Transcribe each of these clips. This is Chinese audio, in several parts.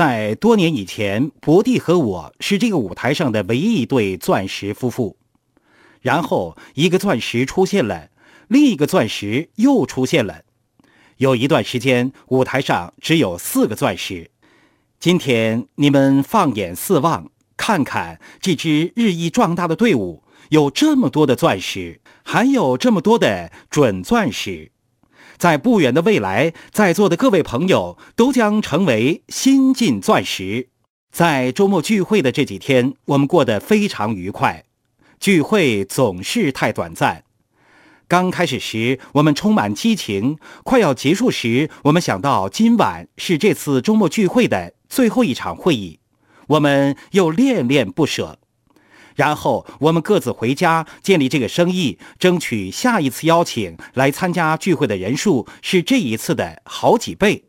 在多年以前，博蒂和我是这个舞台上的唯一一对钻石夫妇。然后，一个钻石出现了，另一个钻石又出现了。有一段时间，舞台上只有四个钻石。今天，你们放眼四望，看看这支日益壮大的队伍，有这么多的钻石，还有这么多的准钻石。在不远的未来，在座的各位朋友都将成为新晋钻石。在周末聚会的这几天，我们过得非常愉快。聚会总是太短暂。刚开始时，我们充满激情；快要结束时，我们想到今晚是这次周末聚会的最后一场会议，我们又恋恋不舍。然后我们各自回家，建立这个生意，争取下一次邀请来参加聚会的人数是这一次的好几倍。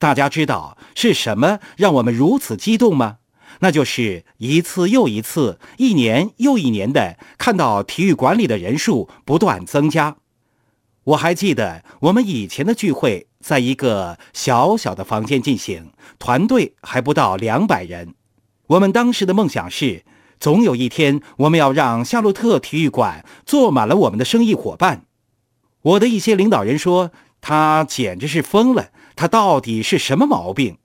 大家知道是什么让我们如此激动吗？那就是一次又一次，一年又一年的看到体育馆里的人数不断增加。我还记得我们以前的聚会，在一个小小的房间进行，团队还不到两百人。我们当时的梦想是，总有一天我们要让夏洛特体育馆坐满了我们的生意伙伴。我的一些领导人说，他简直是疯了，他到底是什么毛病？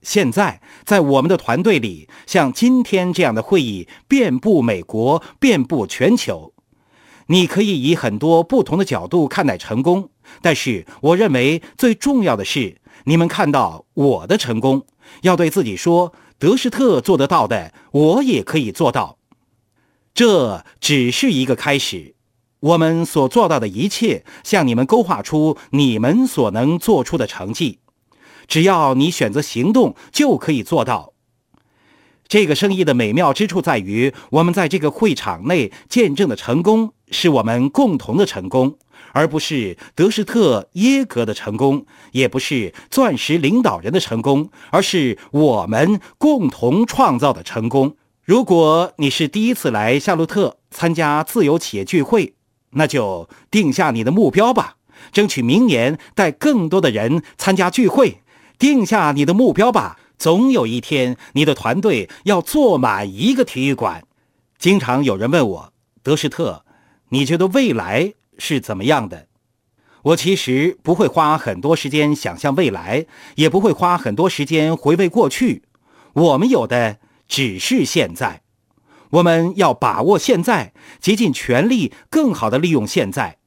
现在，在我们的团队里，像今天这样的会议遍布美国，遍布全球。你可以以很多不同的角度看待成功，但是我认为最重要的是，你们看到我的成功，要对自己说：德施特做得到的，我也可以做到。这只是一个开始，我们所做到的一切，向你们勾画出你们所能做出的成绩。只要你选择行动，就可以做到。这个生意的美妙之处在于，我们在这个会场内见证的成功是我们共同的成功，而不是德施特耶格的成功，也不是钻石领导人的成功，而是我们共同创造的成功。如果你是第一次来夏洛特参加自由企业聚会，那就定下你的目标吧，争取明年带更多的人参加聚会。定下你的目标吧，总有一天你的团队要坐满一个体育馆。经常有人问我，德施特，你觉得未来是怎么样的？我其实不会花很多时间想象未来，也不会花很多时间回味过去。我们有的只是现在，我们要把握现在，竭尽全力，更好的利用现在。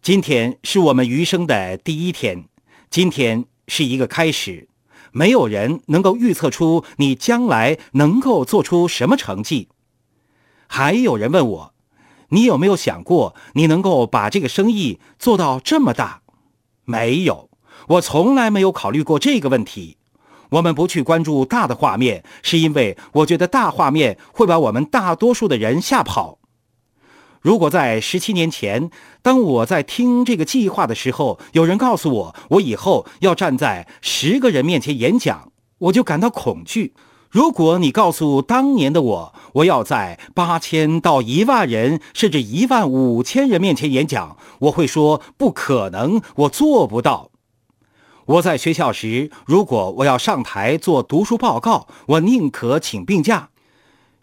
今天是我们余生的第一天，今天。是一个开始，没有人能够预测出你将来能够做出什么成绩。还有人问我，你有没有想过你能够把这个生意做到这么大？没有，我从来没有考虑过这个问题。我们不去关注大的画面，是因为我觉得大画面会把我们大多数的人吓跑。如果在十七年前，当我在听这个计划的时候，有人告诉我我以后要站在十个人面前演讲，我就感到恐惧。如果你告诉当年的我，我要在八千到一万人，甚至一万五千人面前演讲，我会说不可能，我做不到。我在学校时，如果我要上台做读书报告，我宁可请病假。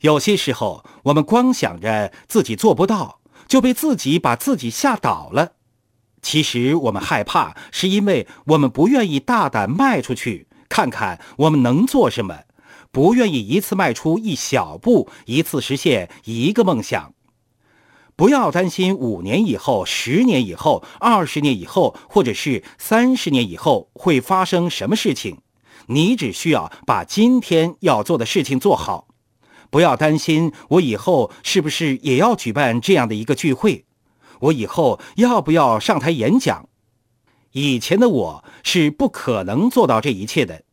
有些时候，我们光想着自己做不到，就被自己把自己吓倒了。其实我们害怕，是因为我们不愿意大胆迈出去，看看我们能做什么，不愿意一次迈出一小步，一次实现一个梦想。不要担心五年以后、十年以后、二十年以后，或者是三十年以后会发生什么事情，你只需要把今天要做的事情做好。不要担心，我以后是不是也要举办这样的一个聚会？我以后要不要上台演讲？以前的我是不可能做到这一切的。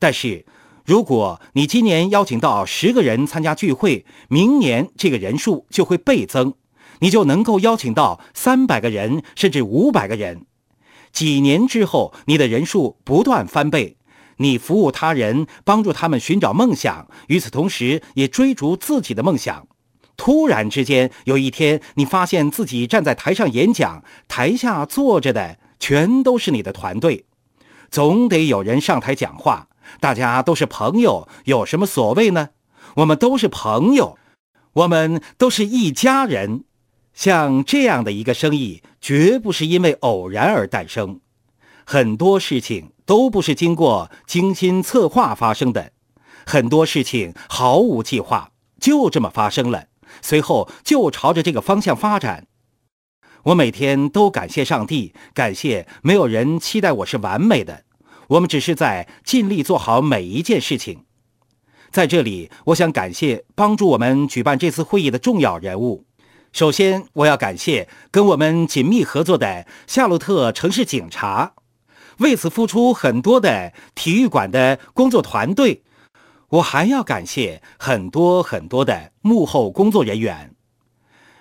但是，如果你今年邀请到十个人参加聚会，明年这个人数就会倍增，你就能够邀请到三百个人，甚至五百个人。几年之后，你的人数不断翻倍。你服务他人，帮助他们寻找梦想，与此同时也追逐自己的梦想。突然之间，有一天，你发现自己站在台上演讲，台下坐着的全都是你的团队。总得有人上台讲话，大家都是朋友，有什么所谓呢？我们都是朋友，我们都是一家人。像这样的一个生意，绝不是因为偶然而诞生，很多事情都不是经过精心策划发生的，很多事情毫无计划，就这么发生了，随后就朝着这个方向发展。我每天都感谢上帝，感谢没有人期待我是完美的，我们只是在尽力做好每一件事情。在这里，我想感谢帮助我们举办这次会议的重要人物。首先，我要感谢跟我们紧密合作的夏洛特城市警察，为此付出很多的体育馆的工作团队。我还要感谢很多很多的幕后工作人员，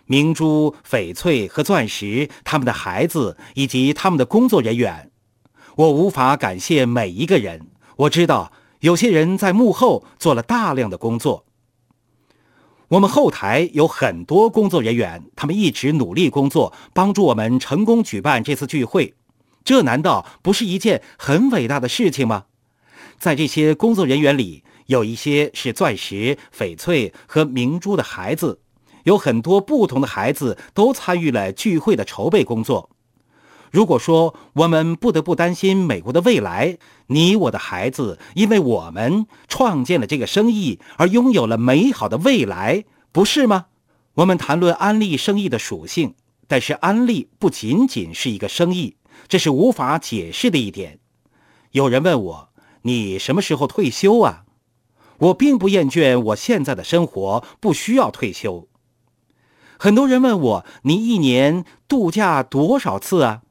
明珠、翡翠和钻石，他们的孩子以及他们的工作人员。我无法感谢每一个人，我知道有些人在幕后做了大量的工作。我们后台有很多工作人员，他们一直努力工作，帮助我们成功举办这次聚会。这难道不是一件很伟大的事情吗？在这些工作人员里，有一些是钻石、翡翠和明珠的孩子，有很多不同的孩子都参与了聚会的筹备工作。如果说我们不得不担心美国的未来，你我的孩子因为我们创建了这个生意而拥有了美好的未来，不是吗？我们谈论安利生意的属性，但是安利不仅仅是一个生意，这是无法解释的一点。有人问我：“你什么时候退休啊？”我并不厌倦我现在的生活，不需要退休。很多人问我：“你一年度假多少次啊？”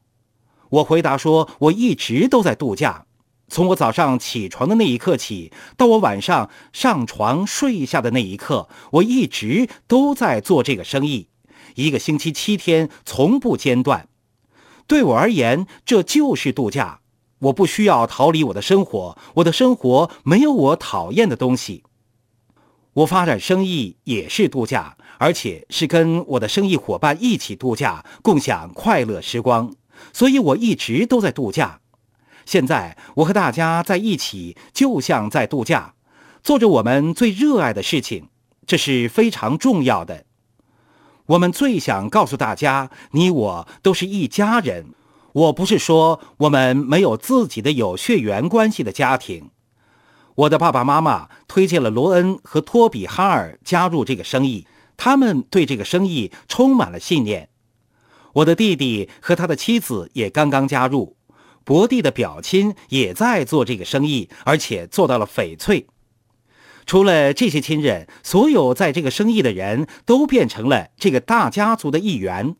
我回答说：“我一直都在度假，从我早上起床的那一刻起，到我晚上上床睡下的那一刻，我一直都在做这个生意，一个星期七天，从不间断。对我而言，这就是度假。我不需要逃离我的生活，我的生活没有我讨厌的东西。我发展生意也是度假，而且是跟我的生意伙伴一起度假，共享快乐时光。”所以我一直都在度假。现在我和大家在一起，就像在度假，做着我们最热爱的事情，这是非常重要的。我们最想告诉大家，你我都是一家人。我不是说我们没有自己的有血缘关系的家庭。我的爸爸妈妈推荐了罗恩和托比哈尔加入这个生意，他们对这个生意充满了信念。我的弟弟和他的妻子也刚刚加入，伯弟的表亲也在做这个生意，而且做到了翡翠。除了这些亲人，所有在这个生意的人都变成了这个大家族的一员。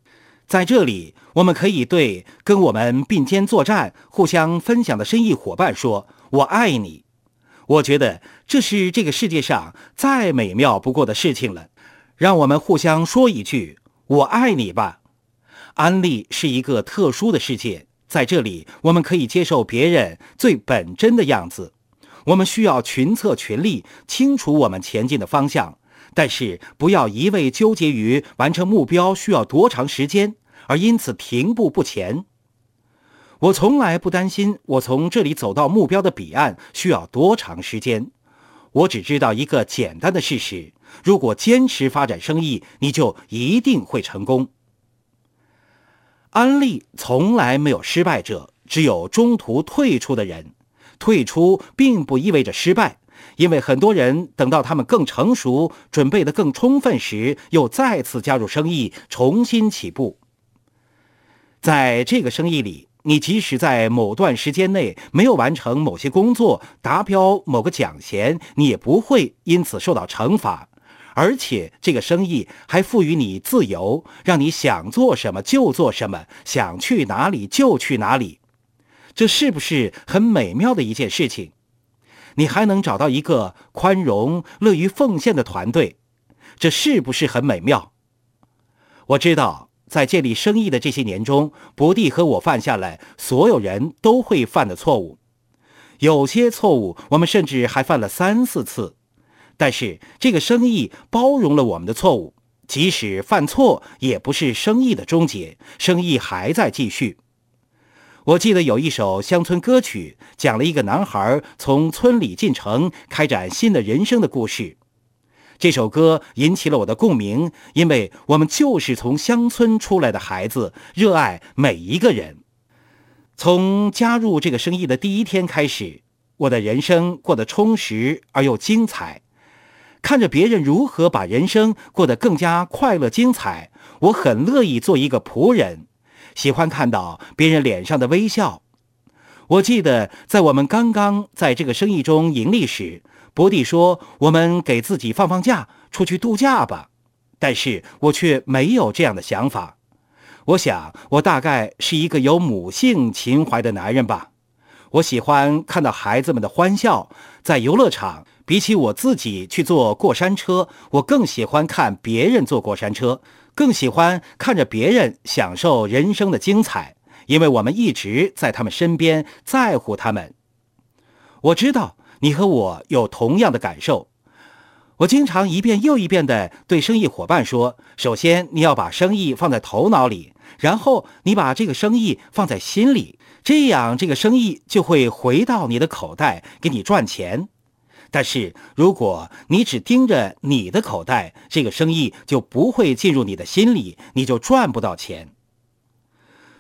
在这里，我们可以对跟我们并肩作战、互相分享的生意伙伴说：“我爱你。”我觉得这是这个世界上再美妙不过的事情了。让我们互相说一句：“我爱你”吧。安利是一个特殊的世界，在这里我们可以接受别人最本真的样子。我们需要群策群力，清楚我们前进的方向，但是不要一味纠结于完成目标需要多长时间，而因此停步不前。我从来不担心我从这里走到目标的彼岸需要多长时间，我只知道一个简单的事实：如果坚持发展生意，你就一定会成功。安利从来没有失败者，只有中途退出的人。退出并不意味着失败，因为很多人等到他们更成熟、准备的更充分时，又再次加入生意，重新起步。在这个生意里，你即使在某段时间内没有完成某些工作、达标某个奖衔，你也不会因此受到惩罚。而且这个生意还赋予你自由，让你想做什么就做什么，想去哪里就去哪里，这是不是很美妙的一件事情？你还能找到一个宽容、乐于奉献的团队，这是不是很美妙？我知道，在建立生意的这些年中，伯蒂和我犯下了所有人都会犯的错误，有些错误我们甚至还犯了三四次。但是这个生意包容了我们的错误，即使犯错也不是生意的终结，生意还在继续。我记得有一首乡村歌曲，讲了一个男孩从村里进城，开展新的人生的故事。这首歌引起了我的共鸣，因为我们就是从乡村出来的孩子，热爱每一个人。从加入这个生意的第一天开始，我的人生过得充实而又精彩。看着别人如何把人生过得更加快乐精彩，我很乐意做一个仆人。喜欢看到别人脸上的微笑。我记得在我们刚刚在这个生意中盈利时，伯蒂说：“我们给自己放放假，出去度假吧。”但是我却没有这样的想法。我想，我大概是一个有母性情怀的男人吧。我喜欢看到孩子们的欢笑。在游乐场，比起我自己去坐过山车，我更喜欢看别人坐过山车。更喜欢看着别人享受人生的精彩，因为我们一直在他们身边，在乎他们。我知道你和我有同样的感受。我经常一遍又一遍地对生意伙伴说：首先，你要把生意放在头脑里，然后你把这个生意放在心里，这样这个生意就会回到你的口袋，给你赚钱。但是，如果你只盯着你的口袋，这个生意就不会进入你的心里，你就赚不到钱。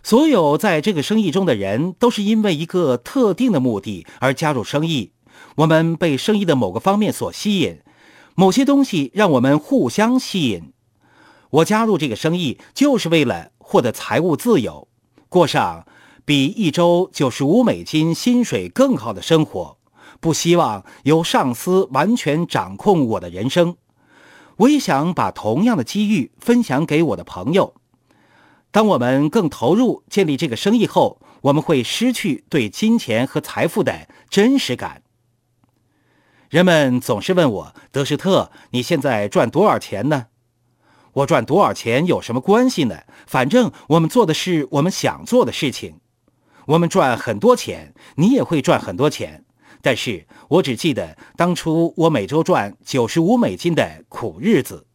所有在这个生意中的人，都是因为一个特定的目的而加入生意。我们被生意的某个方面所吸引，某些东西让我们互相吸引。我加入这个生意，就是为了获得财务自由，过上比一周九十五美金薪水更好的生活。不希望由上司完全掌控我的人生，我也想把同样的机遇分享给我的朋友。当我们更投入建立这个生意后，我们会失去对金钱和财富的真实感。人们总是问我：“德士特，你现在赚多少钱呢？”我赚多少钱有什么关系呢？反正我们做的是我们想做的事情。我们赚很多钱，你也会赚很多钱。但是我只记得当初我每周赚九十五美金的苦日子。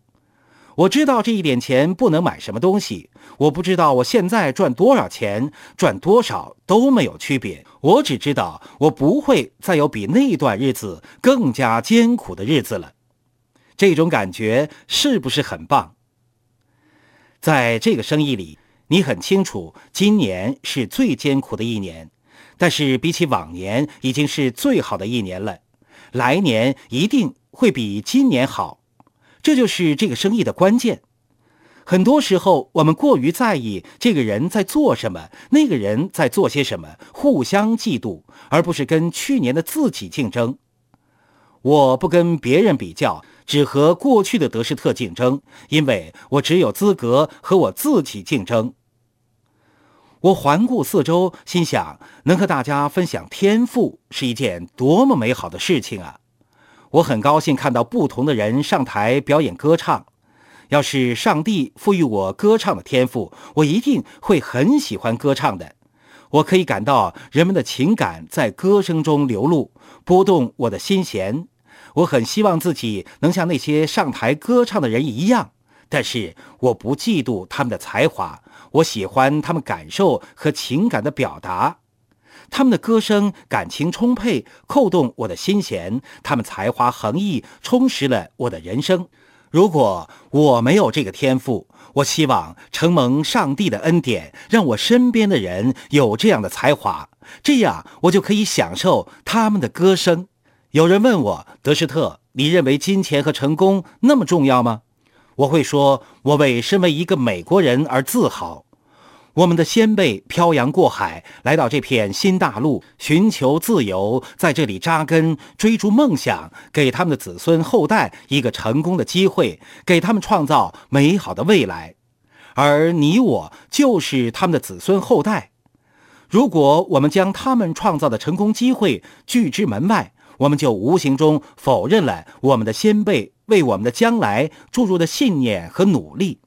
我知道这一点钱不能买什么东西。我不知道我现在赚多少钱，赚多少都没有区别。我只知道我不会再有比那段日子更加艰苦的日子了。这种感觉是不是很棒？在这个生意里，你很清楚，今年是最艰苦的一年。但是比起往年，已经是最好的一年了。来年一定会比今年好，这就是这个生意的关键。很多时候，我们过于在意这个人在做什么，那个人在做些什么，互相嫉妒，而不是跟去年的自己竞争。我不跟别人比较，只和过去的德士特竞争，因为我只有资格和我自己竞争。我环顾四周，心想能和大家分享天赋是一件多么美好的事情啊！我很高兴看到不同的人上台表演歌唱。要是上帝赋予我歌唱的天赋，我一定会很喜欢歌唱的。我可以感到人们的情感在歌声中流露，拨动我的心弦。我很希望自己能像那些上台歌唱的人一样。但是我不嫉妒他们的才华，我喜欢他们感受和情感的表达，他们的歌声感情充沛，扣动我的心弦；他们才华横溢，充实了我的人生。如果我没有这个天赋，我希望承蒙上帝的恩典，让我身边的人有这样的才华，这样我就可以享受他们的歌声。有人问我，德士特，你认为金钱和成功那么重要吗？我会说，我为身为一个美国人而自豪。我们的先辈漂洋过海来到这片新大陆，寻求自由，在这里扎根，追逐梦想，给他们的子孙后代一个成功的机会，给他们创造美好的未来。而你我就是他们的子孙后代。如果我们将他们创造的成功机会拒之门外，我们就无形中否认了我们的先辈。为我们的将来注入的信念和努力。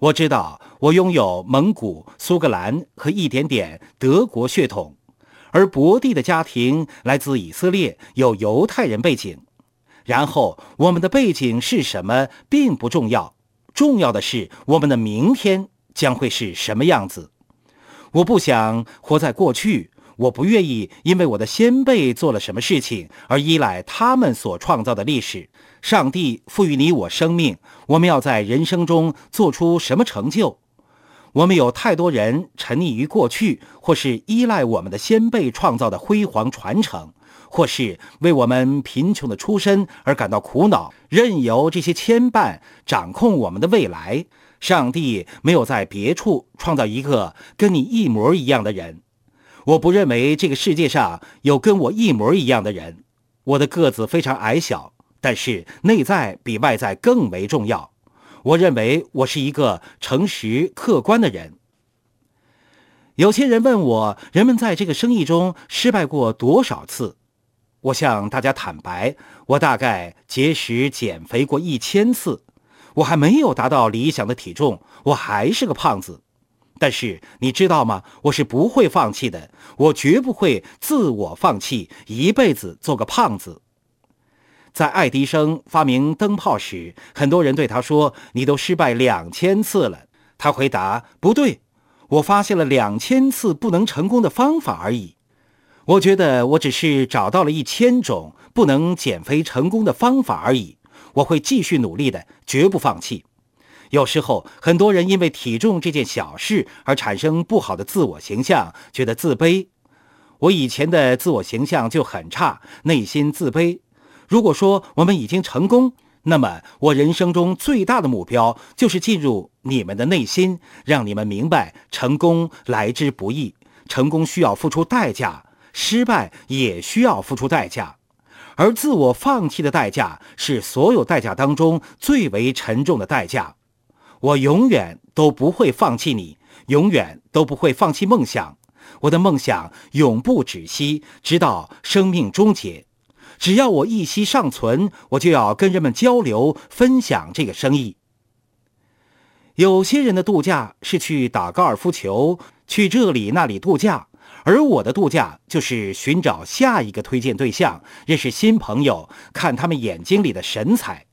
我知道我拥有蒙古、苏格兰和一点点德国血统，而伯蒂的家庭来自以色列，有犹太人背景。然后我们的背景是什么并不重要，重要的是我们的明天将会是什么样子。我不想活在过去，我不愿意因为我的先辈做了什么事情而依赖他们所创造的历史。上帝赋予你我生命，我们要在人生中做出什么成就？我们有太多人沉溺于过去，或是依赖我们的先辈创造的辉煌传承，或是为我们贫穷的出身而感到苦恼，任由这些牵绊掌控我们的未来。上帝没有在别处创造一个跟你一模一样的人。我不认为这个世界上有跟我一模一样的人。我的个子非常矮小。但是内在比外在更为重要。我认为我是一个诚实客观的人。有些人问我，人们在这个生意中失败过多少次？我向大家坦白，我大概节食减肥过一千次。我还没有达到理想的体重，我还是个胖子。但是你知道吗？我是不会放弃的，我绝不会自我放弃，一辈子做个胖子。在爱迪生发明灯泡时，很多人对他说：“你都失败两千次了。”他回答：“不对，我发现了两千次不能成功的方法而已。我觉得我只是找到了一千种不能减肥成功的方法而已。我会继续努力的，绝不放弃。”有时候，很多人因为体重这件小事而产生不好的自我形象，觉得自卑。我以前的自我形象就很差，内心自卑。如果说我们已经成功，那么我人生中最大的目标就是进入你们的内心，让你们明白成功来之不易，成功需要付出代价，失败也需要付出代价，而自我放弃的代价是所有代价当中最为沉重的代价。我永远都不会放弃你，永远都不会放弃梦想，我的梦想永不止息，直到生命终结。只要我一息尚存，我就要跟人们交流、分享这个生意。有些人的度假是去打高尔夫球，去这里那里度假，而我的度假就是寻找下一个推荐对象，认识新朋友，看他们眼睛里的神采。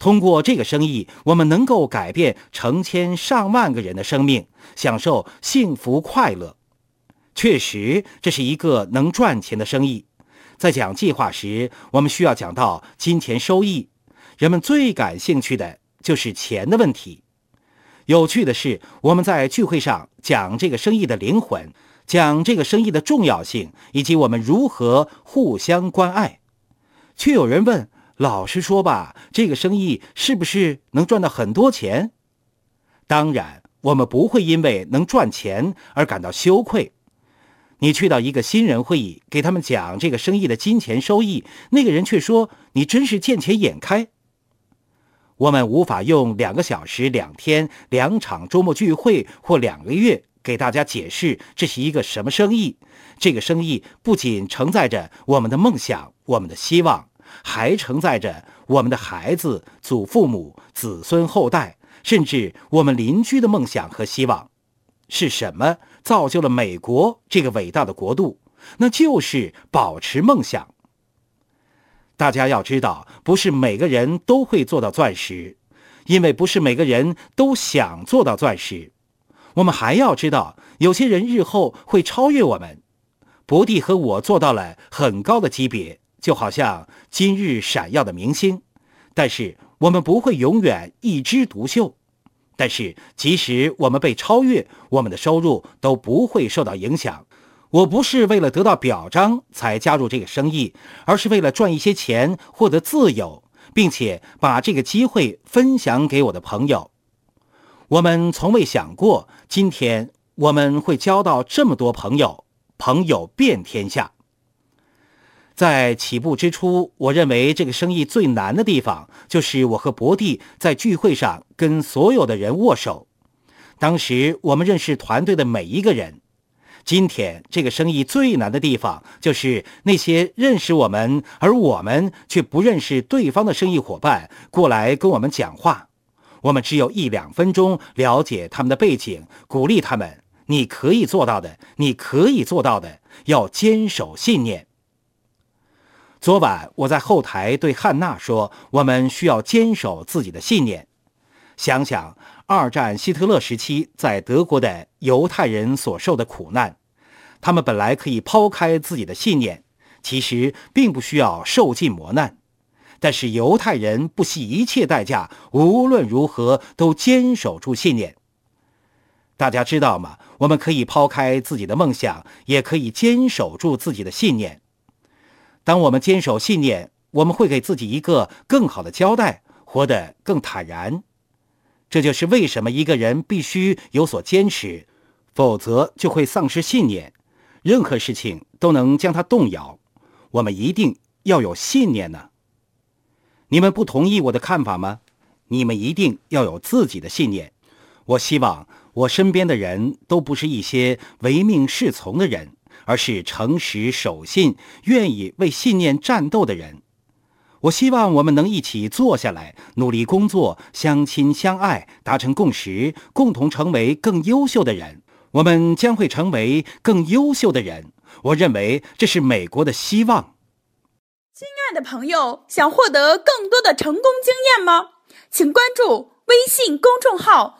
通过这个生意，我们能够改变成千上万个人的生命，享受幸福快乐。确实，这是一个能赚钱的生意。在讲计划时，我们需要讲到金钱收益。人们最感兴趣的就是钱的问题。有趣的是，我们在聚会上讲这个生意的灵魂，讲这个生意的重要性，以及我们如何互相关爱。却有人问：“老实说吧，这个生意是不是能赚到很多钱？”当然，我们不会因为能赚钱而感到羞愧。你去到一个新人会议，给他们讲这个生意的金钱收益，那个人却说你真是见钱眼开。我们无法用两个小时、两天、两场周末聚会或两个月给大家解释这是一个什么生意。这个生意不仅承载着我们的梦想、我们的希望，还承载着我们的孩子、祖父母、子孙后代，甚至我们邻居的梦想和希望。是什么？造就了美国这个伟大的国度，那就是保持梦想。大家要知道，不是每个人都会做到钻石，因为不是每个人都想做到钻石。我们还要知道，有些人日后会超越我们。博蒂和我做到了很高的级别，就好像今日闪耀的明星，但是我们不会永远一枝独秀。但是，即使我们被超越，我们的收入都不会受到影响。我不是为了得到表彰才加入这个生意，而是为了赚一些钱，获得自由，并且把这个机会分享给我的朋友。我们从未想过，今天我们会交到这么多朋友，朋友遍天下。在起步之初，我认为这个生意最难的地方就是我和博蒂在聚会上跟所有的人握手。当时我们认识团队的每一个人。今天这个生意最难的地方就是那些认识我们而我们却不认识对方的生意伙伴过来跟我们讲话，我们只有一两分钟了解他们的背景，鼓励他们：“你可以做到的，你可以做到的，要坚守信念。”昨晚我在后台对汉娜说：“我们需要坚守自己的信念。想想二战希特勒时期在德国的犹太人所受的苦难。他们本来可以抛开自己的信念，其实并不需要受尽磨难。但是犹太人不惜一切代价，无论如何都坚守住信念。大家知道吗？我们可以抛开自己的梦想，也可以坚守住自己的信念。当我们坚守信念，我们会给自己一个更好的交代，活得更坦然。这就是为什么一个人必须有所坚持，否则就会丧失信念，任何事情都能将他动摇。我们一定要有信念呢。你们不同意我的看法吗？你们一定要有自己的信念。我希望我身边的人都不是一些唯命是从的人，而是诚实守信、愿意为信念战斗的人。我希望我们能一起坐下来，努力工作，相亲相爱，达成共识，共同成为更优秀的人。我们将会成为更优秀的人。我认为这是美国的希望。亲爱的朋友，想获得更多的成功经验吗？请关注微信公众号“